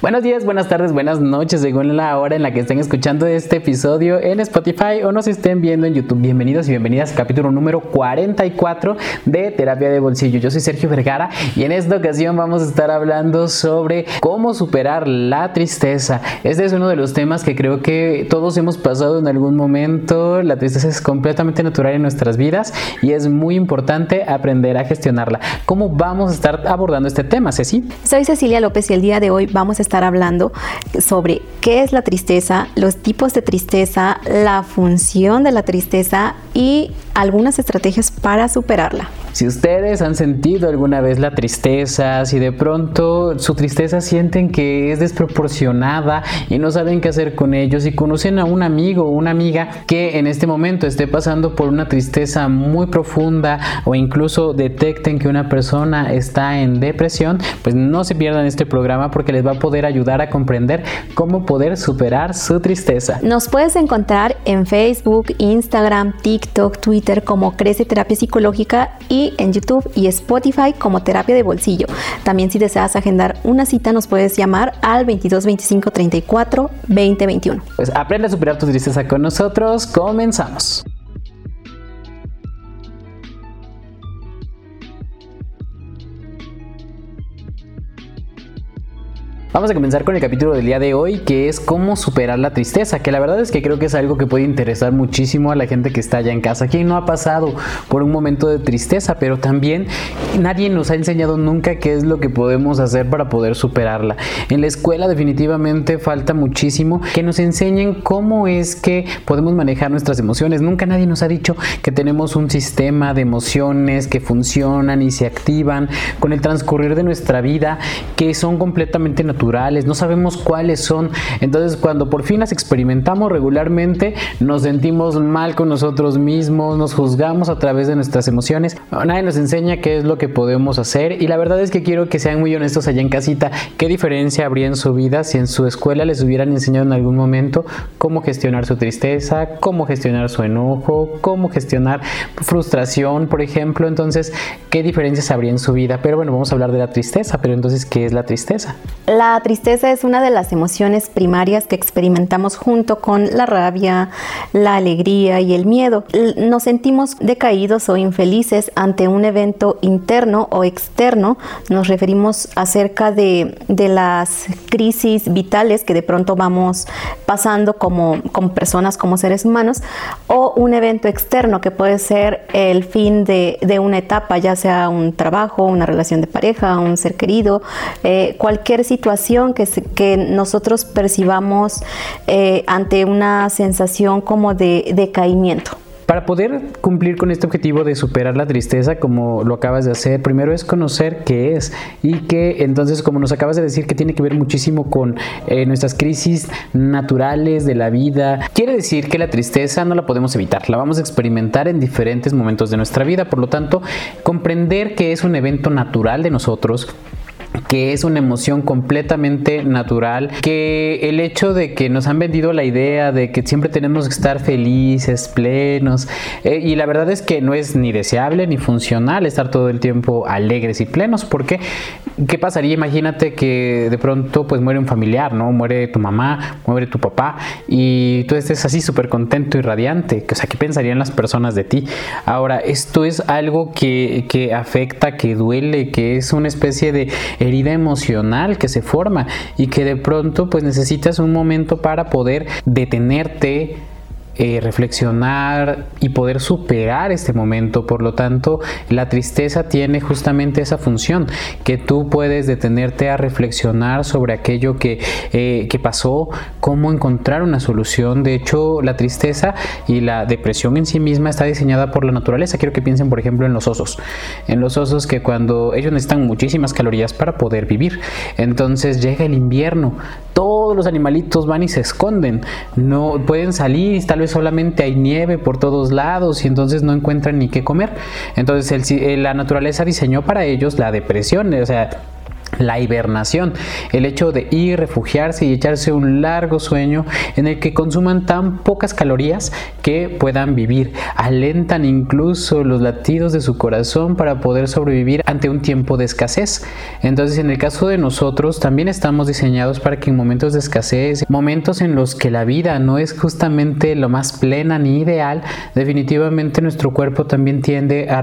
Buenos días, buenas tardes, buenas noches, según la hora en la que estén escuchando este episodio en Spotify o nos estén viendo en YouTube. Bienvenidos y bienvenidas al capítulo número 44 de Terapia de Bolsillo. Yo soy Sergio Vergara y en esta ocasión vamos a estar hablando sobre cómo superar la tristeza. Este es uno de los temas que creo que todos hemos pasado en algún momento. La tristeza es completamente natural en nuestras vidas y es muy importante aprender a gestionarla. ¿Cómo vamos a estar abordando este tema, Ceci? Soy Cecilia López y el día de hoy vamos a estar hablando sobre qué es la tristeza, los tipos de tristeza, la función de la tristeza y algunas estrategias para superarla. Si ustedes han sentido alguna vez la tristeza, si de pronto su tristeza sienten que es desproporcionada y no saben qué hacer con ellos, si conocen a un amigo o una amiga que en este momento esté pasando por una tristeza muy profunda o incluso detecten que una persona está en depresión, pues no se pierdan este programa porque les va a poder ayudar a comprender cómo poder superar su tristeza. Nos puedes encontrar en Facebook, Instagram, TikTok, Twitter como Crece Terapia Psicológica y en YouTube y Spotify como terapia de bolsillo. También si deseas agendar una cita nos puedes llamar al 22 25 34 20 21. Pues aprende a superar tu tristeza con nosotros. Comenzamos. Vamos a comenzar con el capítulo del día de hoy, que es cómo superar la tristeza, que la verdad es que creo que es algo que puede interesar muchísimo a la gente que está allá en casa. Quien no ha pasado por un momento de tristeza, pero también nadie nos ha enseñado nunca qué es lo que podemos hacer para poder superarla. En la escuela definitivamente falta muchísimo que nos enseñen cómo es que podemos manejar nuestras emociones. Nunca nadie nos ha dicho que tenemos un sistema de emociones que funcionan y se activan con el transcurrir de nuestra vida, que son completamente naturales no sabemos cuáles son. Entonces cuando por fin las experimentamos regularmente, nos sentimos mal con nosotros mismos, nos juzgamos a través de nuestras emociones. Nadie nos enseña qué es lo que podemos hacer y la verdad es que quiero que sean muy honestos allá en casita. ¿Qué diferencia habría en su vida si en su escuela les hubieran enseñado en algún momento cómo gestionar su tristeza, cómo gestionar su enojo, cómo gestionar frustración, por ejemplo? Entonces, ¿qué diferencias habría en su vida? Pero bueno, vamos a hablar de la tristeza, pero entonces, ¿qué es la tristeza? La la tristeza es una de las emociones primarias que experimentamos junto con la rabia, la alegría y el miedo. Nos sentimos decaídos o infelices ante un evento interno o externo. Nos referimos acerca de, las crisis vitales que de pronto vamos pasando como, como personas, como seres humanos, o un evento externo que puede ser el fin de, una etapa, ya sea un trabajo, una relación de pareja, un ser querido, eh, cualquier situación que, nosotros percibamos eh, ante una sensación como de decaimiento. Para poder cumplir con este objetivo de superar la tristeza, como lo acabas de hacer, primero es conocer qué es y que entonces, como nos acabas de decir, que tiene que ver muchísimo con eh, nuestras crisis naturales de la vida. Quiere decir que la tristeza no la podemos evitar, la vamos a experimentar en diferentes momentos de nuestra vida. Por lo tanto, comprender que es un evento natural de nosotros que es una emoción completamente natural, que el hecho de que nos han vendido la idea de que siempre tenemos que estar felices, plenos, eh, y la verdad es que no es ni deseable ni funcional estar todo el tiempo alegres y plenos, porque ¿qué pasaría? Imagínate que de pronto pues muere un familiar, ¿no? Muere tu mamá, muere tu papá, y tú estés así súper contento y radiante, o sea, ¿qué pensarían las personas de ti? Ahora, esto es algo que, que afecta, que duele, que es una especie de herida emocional que se forma y que de pronto pues necesitas un momento para poder detenerte, eh, reflexionar y poder superar este momento. Por lo tanto, la tristeza tiene justamente esa función, que tú puedes detenerte a reflexionar sobre aquello que, eh, que pasó, cómo encontrar una solución. De hecho, la tristeza y la depresión en sí misma está diseñada por la naturaleza. Quiero que piensen, por ejemplo, en los osos. En los osos que cuando ellos necesitan muchísimas calorías para poder vivir. Entonces llega el invierno, todos los animalitos van y se esconden. No pueden salir, tal vez solamente hay nieve por todos lados y entonces no encuentran ni qué comer. Entonces la naturaleza diseñó para ellos la depresión, o sea, la hibernación, el hecho de ir, refugiarse y echarse un largo sueño en el que consuman tan pocas calorías que puedan vivir, alentan incluso los latidos de su corazón para poder sobrevivir ante un tiempo de escasez. Entonces en el caso de nosotros también estamos diseñados para que en momentos de escasez, momentos en los que la vida no es justamente lo más plena ni ideal, definitivamente nuestro cuerpo también tiende a,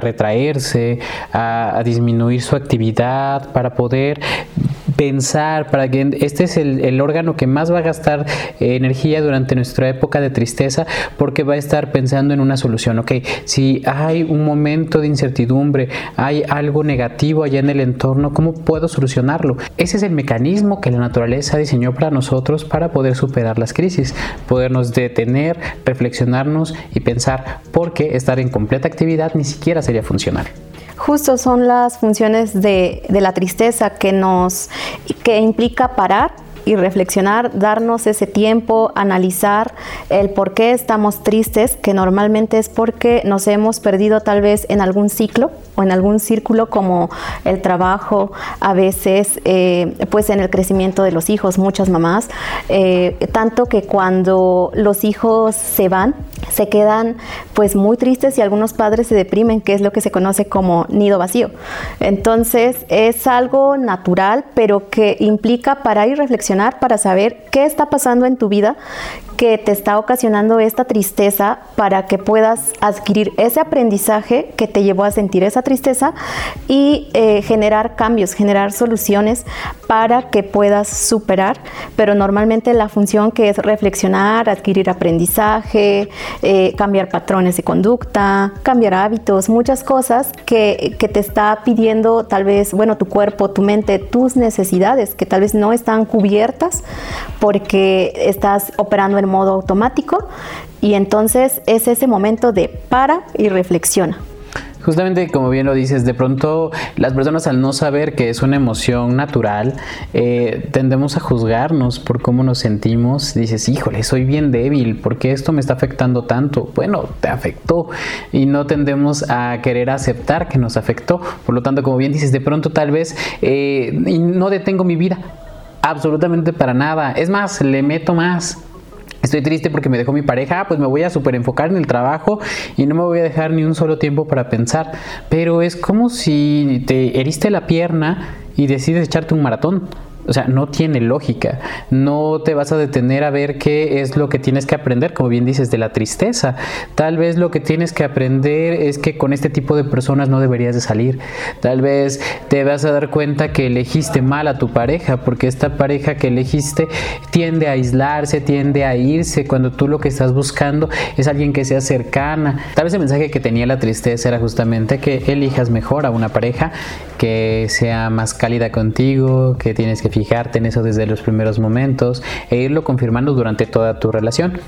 retraerse, a, disminuir su actividad, poder pensar, para que este es el, órgano que más va a gastar eh, energía durante nuestra época de tristeza, porque va a estar pensando en una solución. Ok, si hay un momento de incertidumbre, hay algo negativo allá en el entorno, ¿cómo puedo solucionarlo? Ese es el mecanismo que la naturaleza diseñó para nosotros para poder superar las crisis, podernos detener, reflexionarnos y pensar, por qué estar en completa actividad ni siquiera sería funcional. Justo son las funciones de, de la tristeza que nos que implica parar y reflexionar, darnos ese tiempo, analizar el por qué estamos tristes, que normalmente es porque nos hemos perdido tal vez en algún ciclo o en algún círculo como el trabajo, a veces eh, pues en el crecimiento de los hijos, muchas mamás, eh, tanto que cuando los hijos se van, se quedan pues muy tristes y algunos padres se deprimen, que es lo que se conoce como nido vacío. Entonces es algo natural, pero que implica para ir reflexionando para saber qué está pasando en tu vida que te está ocasionando esta tristeza para que puedas adquirir ese aprendizaje que te llevó a sentir esa tristeza y eh, generar cambios, generar soluciones para que puedas superar. Pero normalmente la función que es reflexionar, adquirir aprendizaje, eh, cambiar patrones de conducta, cambiar hábitos, muchas cosas que, que te está pidiendo tal vez, bueno, tu cuerpo, tu mente, tus necesidades que tal vez no están cubiertas porque estás operando en modo automático y entonces es ese momento de para y reflexiona. Justamente como bien lo dices, de pronto las personas al no saber que es una emoción natural, eh, tendemos a juzgarnos por cómo nos sentimos. Dices, híjole, soy bien débil, ¿por qué esto me está afectando tanto? Bueno, te afectó y no tendemos a querer aceptar que nos afectó. Por lo tanto, como bien dices, de pronto tal vez eh, no detengo mi vida. Absolutamente para nada. Es más, le meto más Estoy triste porque me dejó mi pareja, pues me voy a super enfocar en el trabajo y no me voy a dejar ni un solo tiempo para pensar. Pero es como si te heriste la pierna y decides echarte un maratón. O sea, no tiene lógica. No te vas a detener a ver qué es lo que tienes que aprender, como bien dices, de la tristeza. Tal vez lo que tienes que aprender es que con este tipo de personas no deberías de salir. Tal vez te vas a dar cuenta que elegiste mal a tu pareja, porque esta pareja que elegiste tiende a aislarse, tiende a irse, cuando tú lo que estás buscando es alguien que sea cercana. Tal vez el mensaje que tenía la tristeza era justamente que elijas mejor a una pareja que sea más cálida contigo, que tienes que fijarte en eso desde los primeros momentos e irlo confirmando durante toda tu relación.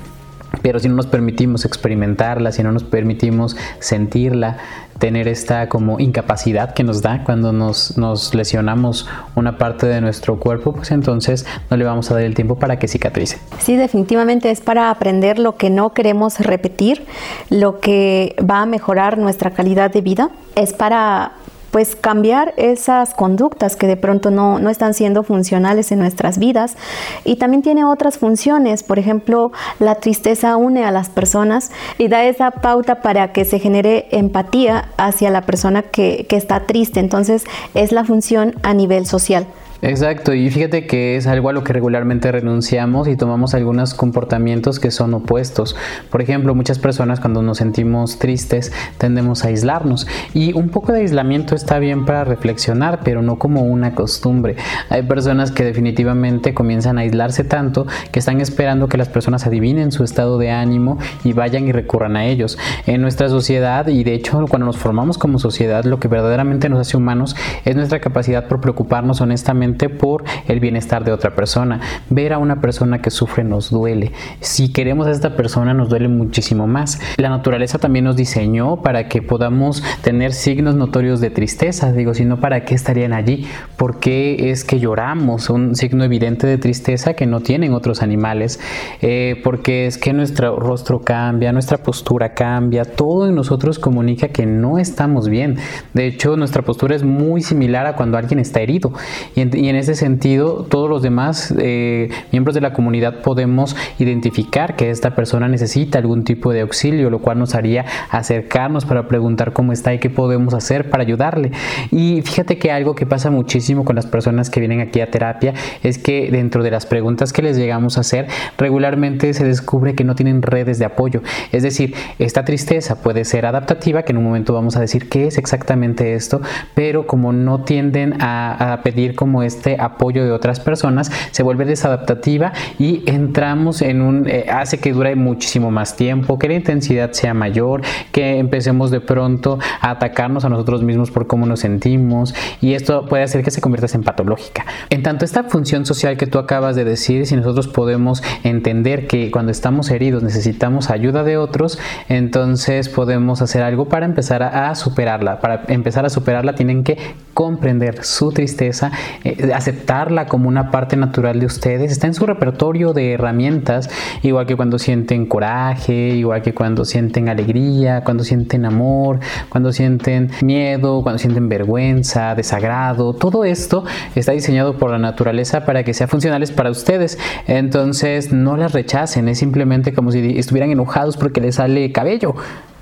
Pero si no nos permitimos experimentarla, si no nos permitimos sentirla, tener esta como incapacidad que nos da cuando nos, nos, lesionamos una parte de nuestro cuerpo, pues entonces no le vamos a dar el tiempo para que cicatrice. Sí, definitivamente es para aprender lo que no queremos repetir, lo que va a mejorar nuestra calidad de vida, es para pues cambiar esas conductas que de pronto no, no están siendo funcionales en nuestras vidas. Y también tiene otras funciones, por ejemplo, la tristeza une a las personas y da esa pauta para que se genere empatía hacia la persona que, que está triste. Entonces es la función a nivel social. Exacto, y fíjate que es algo a lo que regularmente renunciamos y tomamos algunos comportamientos que son opuestos. Por ejemplo, muchas personas cuando nos sentimos tristes tendemos a aislarnos y un poco de aislamiento está bien para reflexionar, pero no como una costumbre. Hay personas que definitivamente comienzan a aislarse tanto que están esperando que las personas adivinen su estado de ánimo y vayan y recurran a ellos. En nuestra sociedad y de hecho cuando nos formamos como sociedad, lo que verdaderamente nos hace humanos es nuestra capacidad por preocuparnos honestamente por el bienestar de otra persona. Ver a una persona que sufre nos duele. Si queremos a esta persona nos duele muchísimo más. La naturaleza también nos diseñó para que podamos tener signos notorios de tristeza. Digo, si no, ¿para qué estarían allí? ¿Por qué es que lloramos? Un signo evidente de tristeza que no tienen otros animales. Eh, porque es que nuestro rostro cambia, nuestra postura cambia, todo en nosotros comunica que no estamos bien. De hecho, nuestra postura es muy similar a cuando alguien está herido. Y en, ese sentido, todos los demás eh, miembros de la comunidad podemos identificar que esta persona necesita algún tipo de auxilio, lo cual nos haría acercarnos para preguntar cómo está y qué podemos hacer para ayudarle. Y fíjate que algo que pasa muchísimo con las personas que vienen aquí a terapia es que dentro de las preguntas que les llegamos a hacer, regularmente se descubre que no tienen redes de apoyo. Es decir, esta tristeza puede ser adaptativa, que en un momento vamos a decir qué es exactamente esto, pero como no tienden a, pedir como este apoyo de otras personas, se vuelve desadaptativa y entramos en un, eh, hace que dure muchísimo más tiempo, que la intensidad sea mayor, que empecemos de pronto a atacarnos a nosotros mismos por cómo nos sentimos y esto puede hacer que se convierta en patológica. En tanto esta función social que tú acabas de decir, si nosotros podemos entender que cuando estamos heridos necesitamos ayuda de otros, entonces podemos hacer algo para empezar a, superarla. Para empezar a superarla tienen que comprender su tristeza, eh, aceptarla como una parte natural de ustedes. Está en su repertorio de herramientas, igual que cuando sienten coraje, igual que cuando sienten alegría, cuando sienten amor, cuando sienten miedo, cuando sienten vergüenza, desagrado. Todo esto está diseñado por la naturaleza para que sean funcionales para ustedes. Entonces no las rechacen, es simplemente como si estuvieran enojados porque les sale cabello.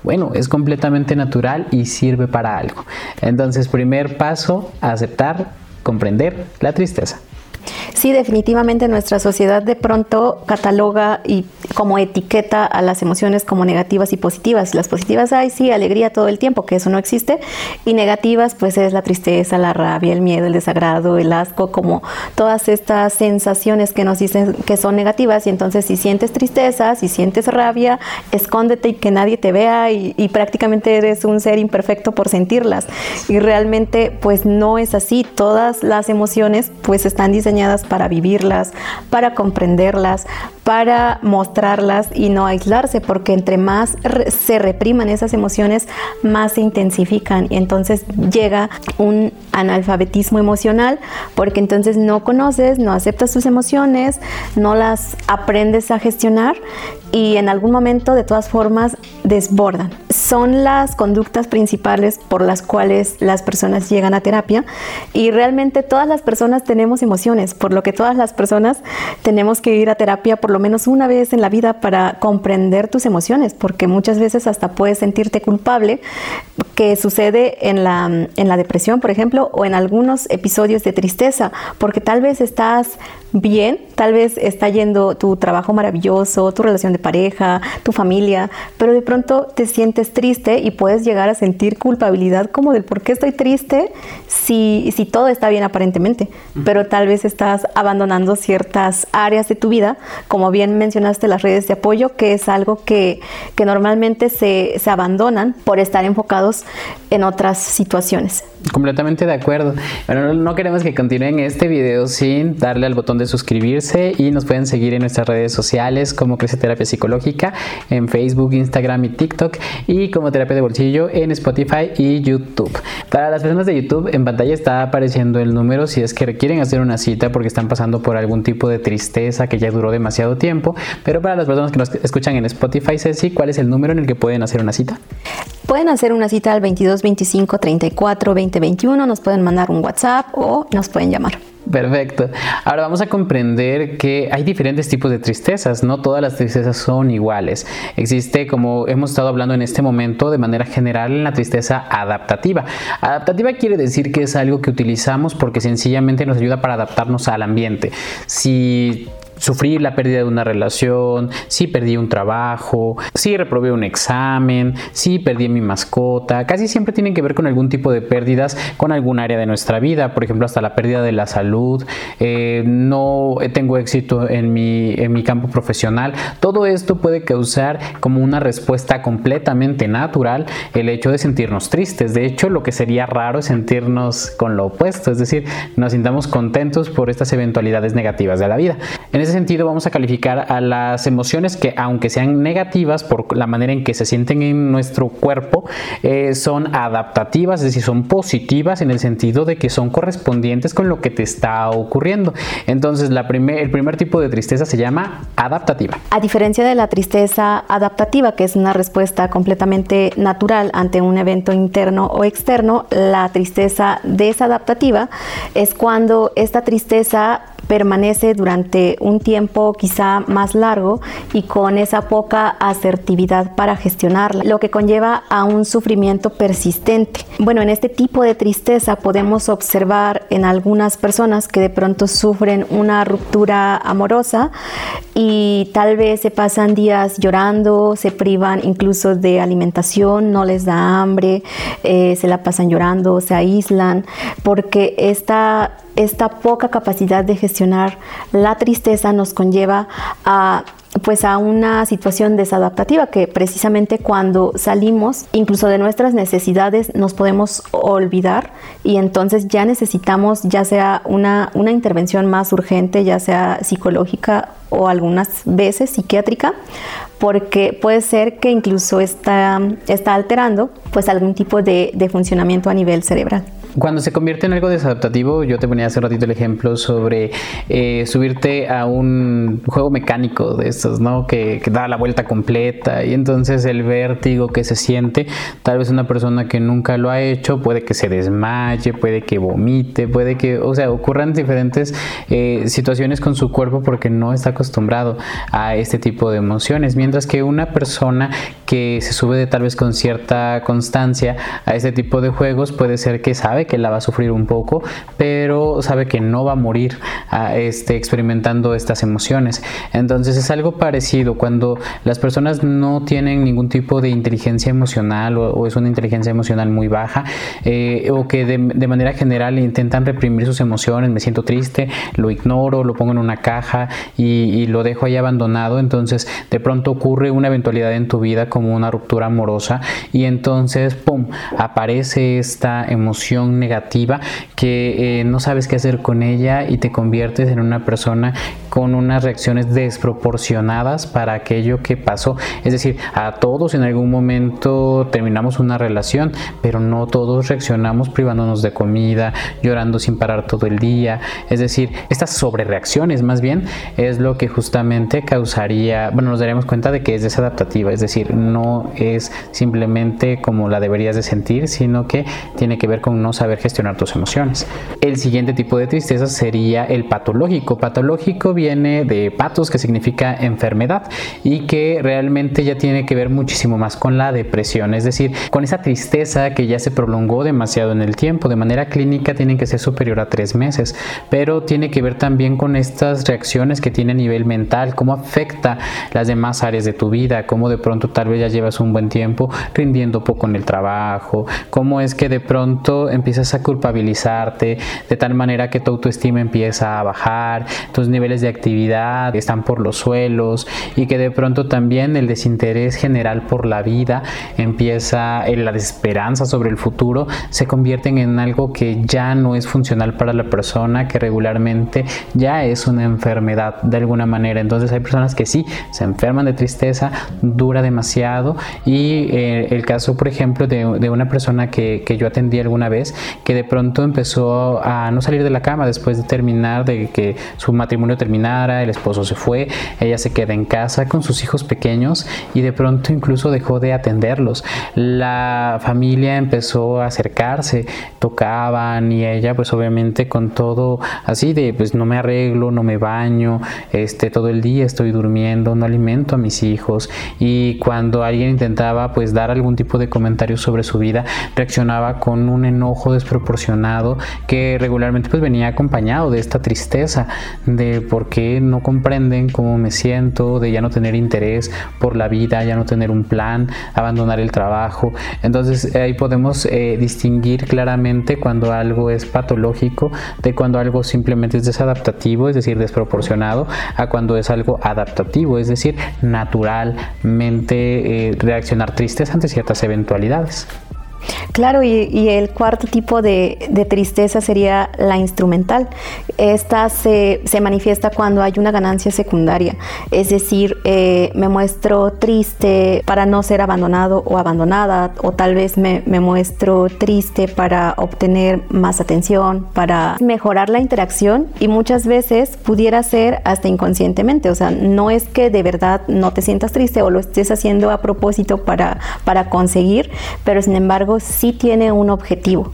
Bueno, es completamente natural y sirve para algo. Entonces, primer paso, aceptar, comprender la tristeza. Sí, definitivamente nuestra sociedad de pronto cataloga y como etiqueta a las emociones como negativas y positivas. Las positivas hay sí, alegría todo el tiempo, que eso no existe, y negativas pues es la tristeza, la rabia, el miedo, el desagrado, el asco, como todas estas sensaciones que nos dicen que son negativas y entonces si sientes tristeza, si sientes rabia, escóndete y que nadie te vea y, y prácticamente eres un ser imperfecto por sentirlas. Y realmente pues no es así, todas las emociones pues están diseñadas para vivirlas, para comprenderlas, para mostrarlas y no aislarse, porque entre más se repriman esas emociones, más se intensifican y entonces llega un analfabetismo emocional, porque entonces no conoces, no aceptas tus emociones, no las aprendes a gestionar y en algún momento de todas formas desbordan. Son las conductas principales por las cuales las personas llegan a terapia y realmente todas las personas tenemos emociones, por lo que todas las personas tenemos que ir a terapia por lo menos una vez en la vida para comprender tus emociones, porque muchas veces hasta puedes sentirte culpable, que sucede en la, en la depresión, por ejemplo, o en algunos episodios de tristeza, porque tal vez estás bien, tal vez está yendo tu trabajo maravilloso, tu relación de pareja, tu familia, pero de pronto te sientes triste y puedes llegar a sentir culpabilidad como del por qué estoy triste si, si todo está bien aparentemente, pero tal vez estás abandonando ciertas áreas de tu vida, como bien mencionaste las redes de apoyo, que es algo que, que normalmente se, se abandonan por estar enfocados en otras situaciones. Completamente de acuerdo. Bueno, no queremos que continúen este video sin darle al botón de suscribirse y nos pueden seguir en nuestras redes sociales como Crece Terapia Psicológica en Facebook, Instagram y TikTok y como Terapia de Bolsillo en Spotify y YouTube. Para las personas de YouTube en pantalla está apareciendo el número si es que requieren hacer una cita porque están pasando por algún tipo de tristeza que ya duró demasiado tiempo. Pero para las personas que nos escuchan en Spotify, Ceci, ¿cuál es el número en el que pueden hacer una cita? Pueden hacer una cita al 22 25 34 20 21, nos pueden mandar un WhatsApp o nos pueden llamar. Perfecto. Ahora vamos a comprender que hay diferentes tipos de tristezas, no todas las tristezas son iguales. Existe, como hemos estado hablando en este momento, de manera general, la tristeza adaptativa. Adaptativa quiere decir que es algo que utilizamos porque sencillamente nos ayuda para adaptarnos al ambiente. Si sufrí la pérdida de una relación, si perdí un trabajo, si reprobé un examen, si perdí mi mascota, casi siempre tienen que ver con algún tipo de pérdidas con algún área de nuestra vida, por ejemplo hasta la pérdida de la salud, eh, no tengo éxito en mi, en mi campo profesional, todo esto puede causar como una respuesta completamente natural el hecho de sentirnos tristes, de hecho lo que sería raro es sentirnos con lo opuesto, es decir, nos sintamos contentos por estas eventualidades negativas de la vida. En ese sentido vamos a calificar a las emociones que aunque sean negativas por la manera en que se sienten en nuestro cuerpo, eh, son adaptativas, es decir, son positivas en el sentido de que son correspondientes con lo que te está ocurriendo. Entonces la el primer tipo de tristeza se llama adaptativa. A diferencia de la tristeza adaptativa, que es una respuesta completamente natural ante un evento interno o externo, la tristeza desadaptativa es cuando esta tristeza permanece durante un tiempo quizá más largo y con esa poca asertividad para gestionarla, lo que conlleva a un sufrimiento persistente. Bueno, en este tipo de tristeza podemos observar en algunas personas que de pronto sufren una ruptura amorosa y tal vez se pasan días llorando, se privan incluso de alimentación, no les da hambre, eh, se la pasan llorando, se aíslan, porque esta esta poca capacidad de gestionar la tristeza nos conlleva a pues a una situación desadaptativa que precisamente cuando salimos incluso de nuestras necesidades nos podemos olvidar y entonces ya necesitamos ya sea una, una intervención más urgente, ya sea psicológica o algunas veces psiquiátrica, porque puede ser que incluso está, está alterando pues algún tipo de, de funcionamiento a nivel cerebral. Cuando se convierte en algo desadaptativo, yo te ponía hace ratito el ejemplo sobre eh, subirte a un juego mecánico de estos, ¿no? Que, da la vuelta completa y entonces el vértigo que se siente, tal vez una persona que nunca lo ha hecho puede que se desmaye, puede que vomite, puede que, o sea, ocurran diferentes eh, situaciones con su cuerpo porque no está acostumbrado a este tipo de emociones, mientras que una persona que se sube de tal vez con cierta constancia a este tipo de juegos puede ser que sabe que la va a sufrir un poco, pero sabe que no va a morir a este, experimentando estas emociones. Entonces es algo parecido cuando las personas no tienen ningún tipo de inteligencia emocional o, es una inteligencia emocional muy baja eh, o que de, manera general intentan reprimir sus emociones, me siento triste, lo ignoro, lo pongo en una caja y, lo dejo ahí abandonado, entonces de pronto ocurre una eventualidad en tu vida como una ruptura amorosa y entonces, ¡pum!, aparece esta emoción negativa que eh, no sabes qué hacer con ella y te conviertes en una persona con unas reacciones desproporcionadas para aquello que pasó. Es decir, a todos en algún momento terminamos una relación, pero no todos reaccionamos privándonos de comida, llorando sin parar todo el día. Es decir, estas sobrereacciones más bien es lo que justamente causaría, bueno, nos daremos cuenta de que es desadaptativa, es decir, no es simplemente como la deberías de sentir, sino que tiene que ver con no saber gestionar tus emociones. El siguiente tipo de tristeza sería el patológico. Patológico viene de patos, que significa enfermedad, y que realmente ya tiene que ver muchísimo más con la depresión, es decir, con esa tristeza que ya se prolongó demasiado en el tiempo. De manera clínica tienen que ser superior a tres meses, pero tiene que ver también con estas reacciones que tiene a nivel mental, cómo afecta las demás áreas de tu vida, cómo de pronto tal vez ya llevas un buen tiempo rindiendo poco en el trabajo, cómo es que de pronto empiezas empiezas a culpabilizarte de tal manera que tu autoestima empieza a bajar, tus niveles de actividad están por los suelos y que de pronto también el desinterés general por la vida empieza, la desesperanza sobre el futuro se convierten en algo que ya no es funcional para la persona, que regularmente ya es una enfermedad de alguna manera. Entonces hay personas que sí se enferman de tristeza, dura demasiado y eh, el caso, por ejemplo, de, una persona que, que yo atendí alguna vez, que de pronto empezó a no salir de la cama después de terminar, de que su matrimonio terminara, el esposo se fue, ella se queda en casa con sus hijos pequeños y de pronto incluso dejó de atenderlos. La familia empezó a acercarse, tocaban y ella pues obviamente con todo así de pues no me arreglo, no me baño, este todo el día estoy durmiendo, no alimento a mis hijos y cuando alguien intentaba pues dar algún tipo de comentario sobre su vida reaccionaba con un enojo desproporcionado que regularmente pues venía acompañado de esta tristeza de por qué no comprenden cómo me siento, de ya no tener interés por la vida, ya no tener un plan, abandonar el trabajo. Entonces ahí podemos eh, distinguir claramente cuando algo es patológico de cuando algo simplemente es desadaptativo, es decir, desproporcionado, a cuando es algo adaptativo, es decir, naturalmente eh, reaccionar tristes ante ciertas eventualidades. Claro, y, el cuarto tipo de, tristeza sería la instrumental. Esta se, manifiesta cuando hay una ganancia secundaria, es decir, eh, me muestro triste para no ser abandonado o abandonada, o tal vez me, muestro triste para obtener más atención, para mejorar la interacción y muchas veces pudiera ser hasta inconscientemente, o sea, no es que de verdad no te sientas triste o lo estés haciendo a propósito para, para conseguir, pero sin embargo sí tiene un objetivo.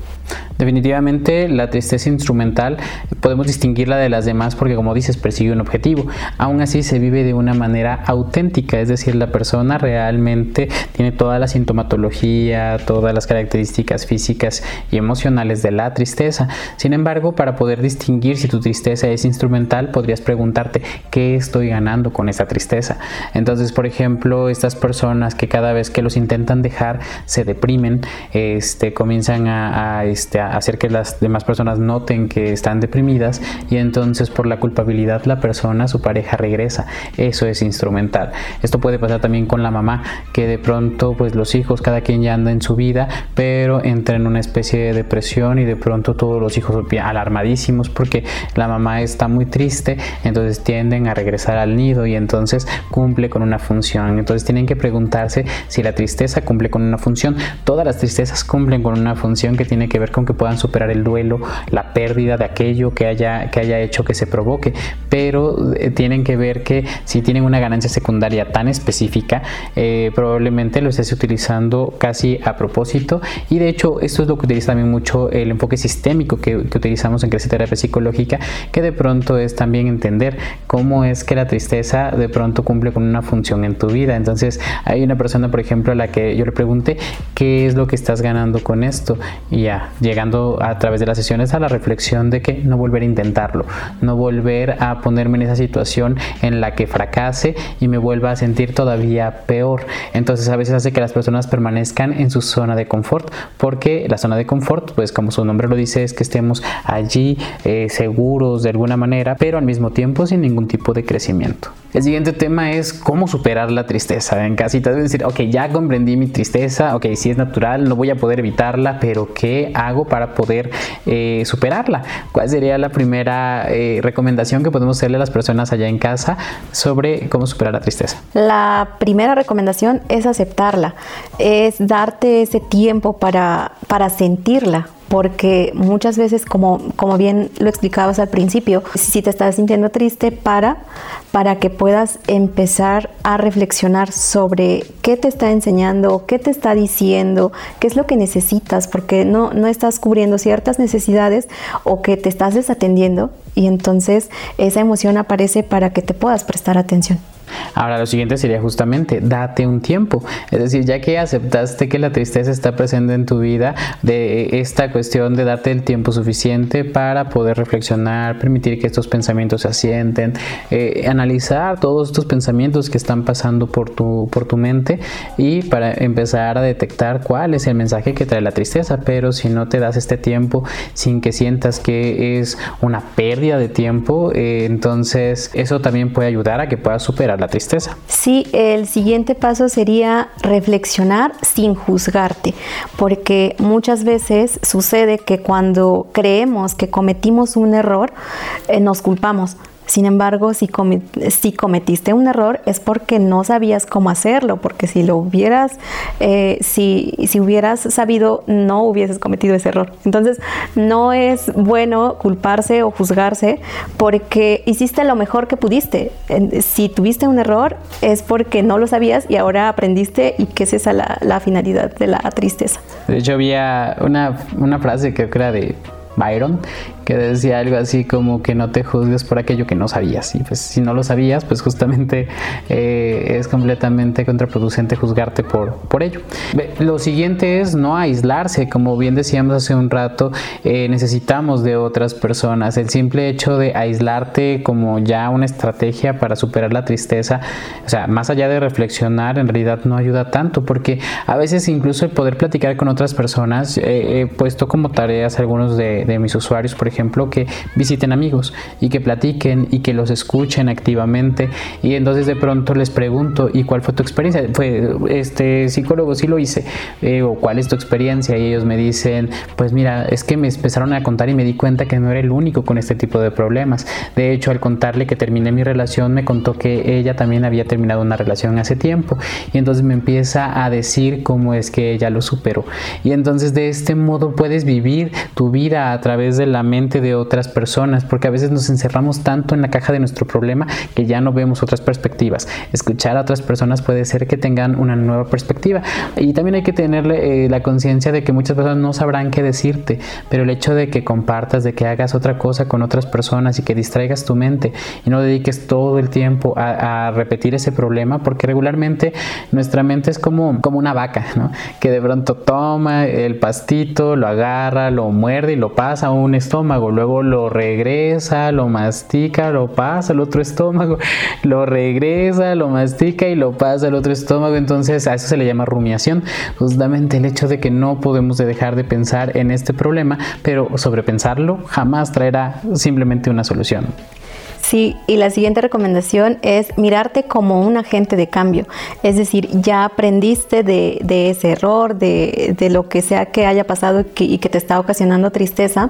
Definitivamente la tristeza instrumental podemos distinguirla de las demás porque como dices persigue un objetivo. Aún así se vive de una manera auténtica, es decir, la persona realmente tiene toda la sintomatología, todas las características físicas y emocionales de la tristeza. Sin embargo, para poder distinguir si tu tristeza es instrumental, podrías preguntarte qué estoy ganando con esta tristeza. Entonces, por ejemplo, estas personas que cada vez que los intentan dejar se deprimen, este, comienzan a, a este, hacer que las demás personas noten que están deprimidas y entonces por la culpabilidad la persona, su pareja regresa. Eso es instrumental. Esto puede pasar también con la mamá, que de pronto pues los hijos, cada quien ya anda en su vida, pero entra en una especie de depresión y de pronto todos los hijos alarmadísimos porque la mamá está muy triste, entonces tienden a regresar al nido y entonces cumple con una función. Entonces tienen que preguntarse si la tristeza cumple con una función. Todas las tristezas cumplen con una función que tiene que ver con que puedan superar el duelo, la pérdida de aquello que haya, que haya hecho que se provoque, pero eh, tienen que ver que si tienen una ganancia secundaria tan específica, eh, probablemente lo estés utilizando casi a propósito y de hecho esto es lo que utiliza también mucho el enfoque sistémico que, utilizamos en terapia psicológica, que de pronto es también entender cómo es que la tristeza de pronto cumple con una función en tu vida. Entonces hay una persona, por ejemplo, a la que yo le pregunté, ¿qué es lo que estás ganando con esto? Y ya, llegando a través de las sesiones a la reflexión de que no volver a intentarlo, no volver a ponerme en esa situación en la que fracase y me vuelva a sentir todavía peor. Entonces a veces hace que las personas permanezcan en su zona de confort, porque la zona de confort, pues como su nombre lo dice, es que estemos allí eh, seguros de alguna manera, pero al mismo tiempo sin ningún tipo de crecimiento. El siguiente tema es cómo superar la tristeza. En casita deben decir, ok, ya comprendí mi tristeza, ok, si es natural, no voy a poder evitarla, pero ¿qué hago para poder eh, superarla? ¿Cuál sería la primera eh, recomendación que podemos hacerle a las personas allá en casa sobre cómo superar la tristeza? La primera recomendación es aceptarla, es darte ese tiempo para, para sentirla, porque muchas veces, como, como bien lo explicabas al principio, si te estás sintiendo triste, para, para que puedas empezar a reflexionar sobre qué te está enseñando, qué te está diciendo, qué es lo que necesitas, porque no, no estás cubriendo ciertas necesidades o que te estás desatendiendo y entonces esa emoción aparece para que te puedas prestar atención. Ahora lo siguiente sería justamente date un tiempo. Es decir, ya que aceptaste que la tristeza está presente en tu vida, de esta cuestión de darte el tiempo suficiente para poder reflexionar, permitir que estos pensamientos se asienten, eh, analizar todos estos pensamientos que están pasando por tu, por tu mente y para empezar a detectar cuál es el mensaje que trae la tristeza. Pero si no te das este tiempo sin que sientas que es una pérdida de tiempo, eh, entonces eso también puede ayudar a que puedas superar la tristeza. Sí, el siguiente paso sería reflexionar sin juzgarte, porque muchas veces sucede que cuando creemos que cometimos un error, eh, nos culpamos. Sin embargo, si, cometiste un error es porque no sabías cómo hacerlo, porque si lo hubieras, eh, si, hubieras sabido, no hubieses cometido ese error. Entonces, no es bueno culparse o juzgarse porque hiciste lo mejor que pudiste. Si tuviste un error es porque no lo sabías y ahora aprendiste y que es esa la, finalidad de la tristeza. De hecho, había una, frase que era de Byron, que decía algo así como que no te juzgues por aquello que no sabías. Y pues si no lo sabías, pues justamente eh, es completamente contraproducente juzgarte por, por ello. Lo siguiente es no aislarse, como bien decíamos hace un rato, eh, necesitamos de otras personas. El simple hecho de aislarte como ya una estrategia para superar la tristeza, o sea, más allá de reflexionar, en realidad no ayuda tanto, porque a veces incluso el poder platicar con otras personas, he puesto como tareas algunos de, de mis usuarios, por ejemplo, que visiten amigos y que platiquen y que los escuchen activamente y entonces de pronto les pregunto, ¿y cuál fue tu experiencia? Fue este psicólogo, sí lo hice, eh, o cuál es tu experiencia y ellos me dicen, pues mira, es que me empezaron a contar y me di cuenta que no era el único con este tipo de problemas. De hecho, al contarle que terminé mi relación, me contó que ella también había terminado una relación hace tiempo y entonces me empieza a decir cómo es que ella lo superó. Y entonces de este modo puedes vivir tu vida a través de la mente de otras personas, porque a veces nos encerramos tanto en la caja de nuestro problema que ya no vemos otras perspectivas. Escuchar a otras personas puede ser que tengan una nueva perspectiva. Y también hay que tener eh, la conciencia de que muchas personas no sabrán qué decirte, pero el hecho de que compartas, de que hagas otra cosa con otras personas y que distraigas tu mente y no dediques todo el tiempo a, repetir ese problema, porque regularmente nuestra mente es como, como una vaca, ¿no? que de pronto toma el pastito, lo agarra, lo muerde y lo pasa a un estómago, luego lo regresa, lo mastica, lo pasa al otro estómago, lo regresa, lo mastica y lo pasa al otro estómago. Entonces a eso se le llama rumiación. Justamente el hecho de que no podemos dejar de pensar en este problema, pero sobrepensarlo jamás traerá simplemente una solución. Sí, y la siguiente recomendación es mirarte como un agente de cambio. Es decir, ya aprendiste de, ese error, de, lo que sea que haya pasado y que te está ocasionando tristeza.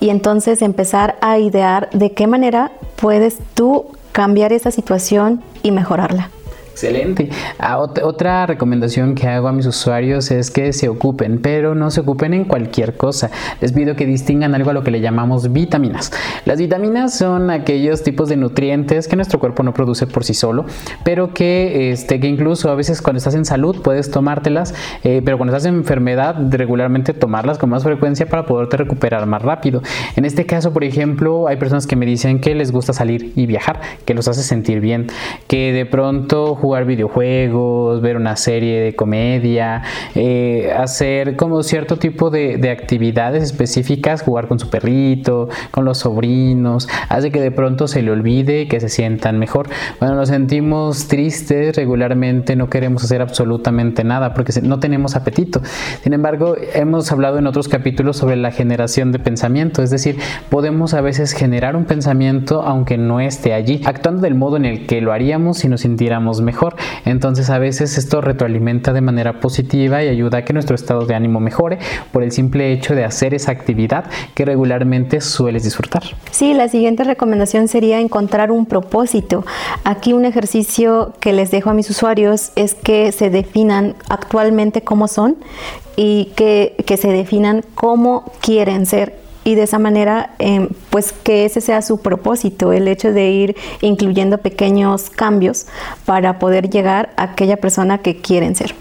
Y entonces empezar a idear de qué manera puedes tú cambiar esa situación y mejorarla. Excelente. Ah, otra recomendación que hago a mis usuarios es que se ocupen, pero no se ocupen en cualquier cosa. Les pido que distingan algo a lo que le llamamos vitaminas. Las vitaminas son aquellos tipos de nutrientes que nuestro cuerpo no produce por sí solo, pero que, este, que incluso a veces cuando estás en salud puedes tomártelas, eh, pero cuando estás en enfermedad regularmente tomarlas con más frecuencia para poderte recuperar más rápido. En este caso, por ejemplo, hay personas que me dicen que les gusta salir y viajar, que los hace sentir bien, que de pronto jugar videojuegos, ver una serie de comedia, eh, hacer como cierto tipo de, actividades específicas, jugar con su perrito, con los sobrinos, hace que de pronto se le olvide que se sientan mejor. Cuando nos sentimos tristes regularmente no queremos hacer absolutamente nada porque no tenemos apetito. Sin embargo, hemos hablado en otros capítulos sobre la generación de pensamiento, es decir, podemos a veces generar un pensamiento aunque no esté allí, actuando del modo en el que lo haríamos si nos sintiéramos mejor entonces a veces esto retroalimenta de manera positiva y ayuda a que nuestro estado de ánimo mejore por el simple hecho de hacer esa actividad que regularmente sueles disfrutar. Sí, la siguiente recomendación sería encontrar un propósito. Aquí un ejercicio que les dejo a mis usuarios es que se definan actualmente cómo son y que, que se definan cómo quieren ser y de esa manera em, pues que ese sea su propósito, el hecho de ir incluyendo pequeños cambios para poder llegar a aquella persona que quieren ser.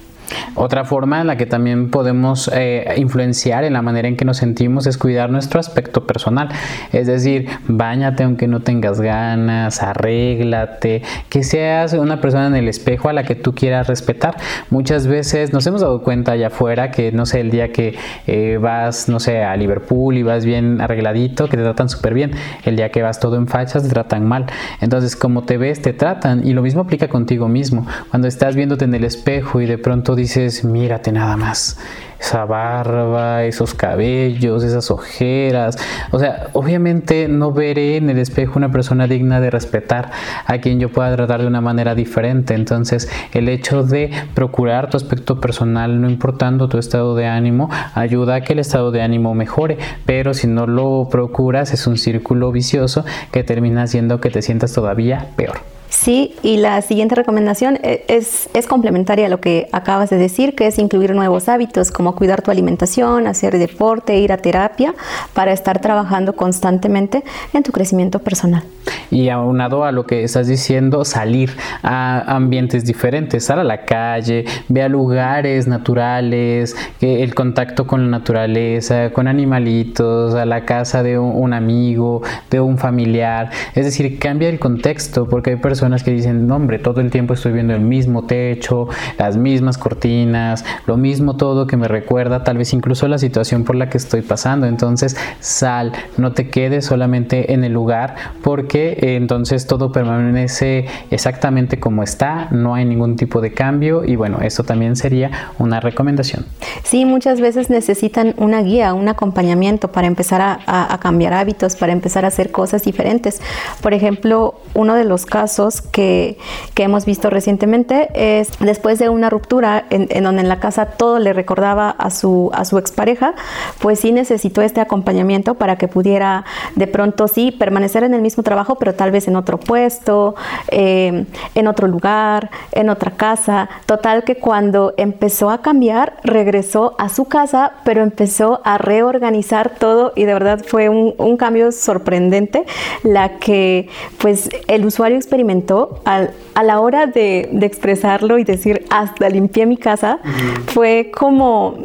Otra forma en la que también podemos eh, influenciar en la manera en que nos sentimos es cuidar nuestro aspecto personal. Es decir, bañate aunque no tengas ganas, arréglate, que seas una persona en el espejo a la que tú quieras respetar. Muchas veces nos hemos dado cuenta allá afuera que, no sé, el día que eh, vas, no sé, a Liverpool y vas bien arregladito, que te tratan súper bien. El día que vas todo en fachas, te tratan mal. Entonces, como te ves, te tratan. Y lo mismo aplica contigo mismo. Cuando estás viéndote en el espejo y de pronto dices, mírate nada más, esa barba, esos cabellos, esas ojeras. O sea, obviamente no veré en el espejo una persona digna de respetar a quien yo pueda tratar de una manera diferente. Entonces, el hecho de procurar tu aspecto personal, no importando tu estado de ánimo, ayuda a que el estado de ánimo mejore. Pero si no lo procuras, es un círculo vicioso que termina haciendo que te sientas todavía peor. Sí, y la siguiente recomendación e, es, es, complementaria a lo que acabas de decir, que es incluir nuevos hábitos como cuidar tu alimentación, hacer deporte, ir a terapia, para estar trabajando constantemente en tu crecimiento personal. Y aunado a lo que estás diciendo, salir a ambientes diferentes, sal a la calle, ve a lugares naturales, el contacto con la naturaleza, con animalitos, a la casa de un, amigo, de un familiar. Es decir, cambia el contexto, porque hay personas que dicen, no, hombre, todo el tiempo estoy viendo el mismo techo, las mismas cortinas, lo mismo todo que me recuerda tal vez incluso la situación por la que estoy pasando. Entonces, sal, no te quedes solamente en el lugar, porque eh, entonces todo permanece exactamente como está, no hay ningún tipo de cambio y bueno, eso también sería una recomendación. Sí, muchas veces necesitan una guía, un acompañamiento para empezar a, cambiar hábitos, para empezar a hacer cosas diferentes. Por ejemplo, uno de los casos que, hemos visto recientemente es después de una ruptura en, donde en la casa todo le recordaba a su, a su expareja, pues sí necesitó este acompañamiento para que pudiera de pronto sí permanecer en el mismo trabajo, pero tal vez en otro puesto, eh, en otro lugar, en otra casa. Total que cuando empezó a cambiar, regresó a su casa, pero empezó a reorganizar todo y de verdad fue un, cambio sorprendente la que pues el usuario experimentó a la hora de, expresarlo y decir hasta limpié mi casa, fue como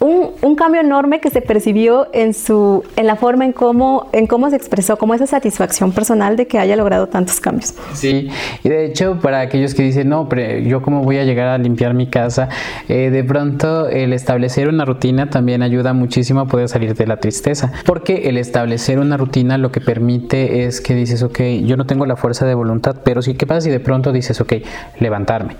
un, cambio enorme que se percibió en, su, en la forma en cómo, en cómo se expresó, como esa satisfacción personal de que haya logrado tantos cambios. Sí, y de hecho para aquellos que dicen, no, pero yo cómo voy a llegar a limpiar mi casa, eh, de pronto el establecer una rutina también ayuda muchísimo a poder salir de la tristeza, porque el establecer una rutina lo que permite es que dices, ok, yo no tengo la fuerza de voluntad, pero sí, ¿qué pasa si de pronto dices, ok, levantarme,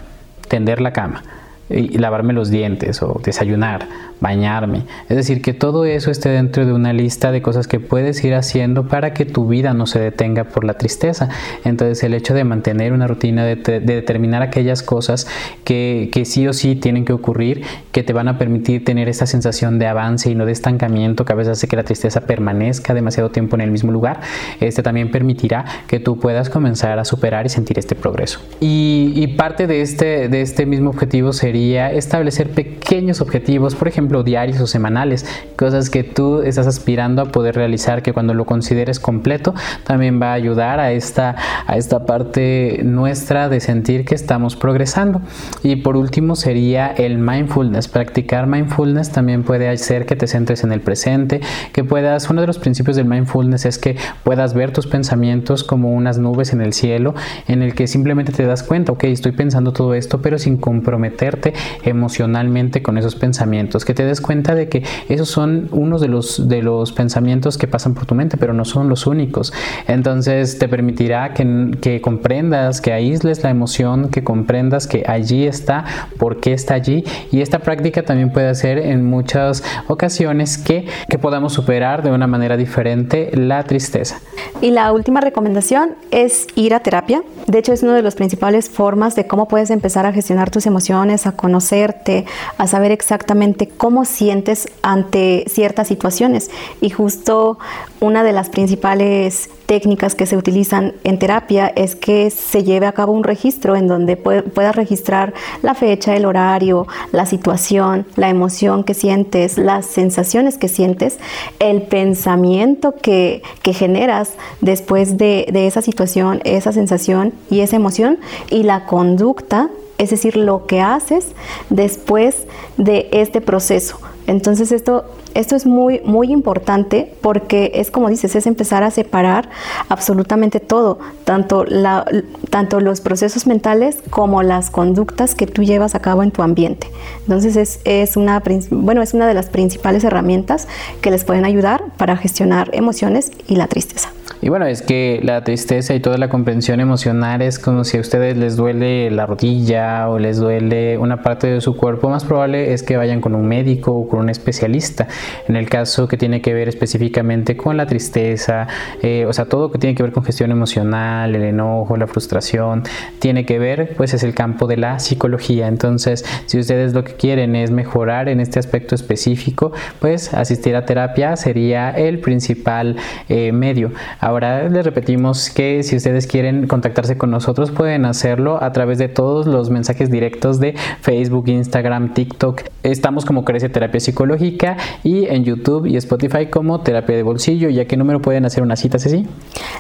tender la cama? Y lavarme los dientes o desayunar, bañarme. Es decir, que todo eso esté dentro de una lista de cosas que puedes ir haciendo para que tu vida no se detenga por la tristeza. Entonces el hecho de mantener una rutina, de, determinar aquellas cosas que, que, sí o sí tienen que ocurrir, que te van a permitir tener esta sensación de avance y no de estancamiento que a veces hace que la tristeza permanezca demasiado tiempo en el mismo lugar, este también permitirá que tú puedas comenzar a superar y sentir este progreso. Y, parte de este, de este mismo objetivo sería establecer pequeños objetivos, por ejemplo, diarios o semanales, cosas que tú estás aspirando a poder realizar, que cuando lo consideres completo también va a ayudar a esta, a esta parte nuestra de sentir que estamos progresando. Y por último sería el mindfulness. Practicar mindfulness también puede hacer que te centres en el presente, que puedas, uno de los principios del mindfulness es que puedas ver tus pensamientos como unas nubes en el cielo, en el que simplemente te das cuenta, ok, estoy pensando todo esto, pero sin comprometerte emocionalmente con esos pensamientos, que te des cuenta de que esos son unos de los, de los pensamientos que pasan por tu mente, pero no son los únicos. Entonces te permitirá que, que comprendas, que aísles la emoción, que comprendas que allí está, por qué está allí. Y esta práctica también puede hacer en muchas ocasiones que, que podamos superar de una manera diferente la tristeza. Y la última recomendación es ir a terapia. De hecho, es una de las principales formas de cómo puedes empezar a gestionar tus emociones, a conocerte, a saber exactamente cómo sientes ante ciertas situaciones. Y justo una de las principales técnicas que se utilizan en terapia es que se lleve a cabo un registro en donde puedas registrar la fecha, el horario, la situación, la emoción que sientes, las sensaciones que sientes, el pensamiento que, generas después de, de esa situación, esa sensación y esa emoción y la conducta es decir, lo que haces después de este proceso. Entonces esto, esto es muy, muy importante porque es como dices, es empezar a separar absolutamente todo, tanto, la, tanto los procesos mentales como las conductas que tú llevas a cabo en tu ambiente. Entonces es, es, una, bueno, es una de las principales herramientas que les pueden ayudar para gestionar emociones y la tristeza. Y bueno, es que la tristeza y toda la comprensión emocional es como si a ustedes les duele la rodilla o les duele una parte de su cuerpo, más probable es que vayan con un médico o con un especialista. En el caso que tiene que ver específicamente con la tristeza, eh, o sea, todo que tiene que ver con gestión emocional, el enojo, la frustración, tiene que ver, pues es el campo de la psicología. Entonces, si ustedes lo que quieren es mejorar en este aspecto específico, pues asistir a terapia sería el principal eh, medio Ahora les repetimos que si ustedes quieren contactarse con nosotros pueden hacerlo a través de todos los mensajes directos de Facebook, Instagram, TikTok. Estamos como Crece Terapia Psicológica y en YouTube y Spotify como Terapia de Bolsillo. ¿Y a qué número pueden hacer una cita, Ceci?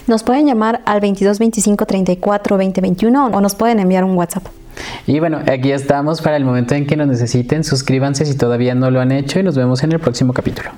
Nos pueden llamar al 22 25 34 20 21 o nos pueden enviar un WhatsApp. Y bueno, aquí estamos para el momento en que nos necesiten. Suscríbanse si todavía no lo han hecho y nos vemos en el próximo capítulo.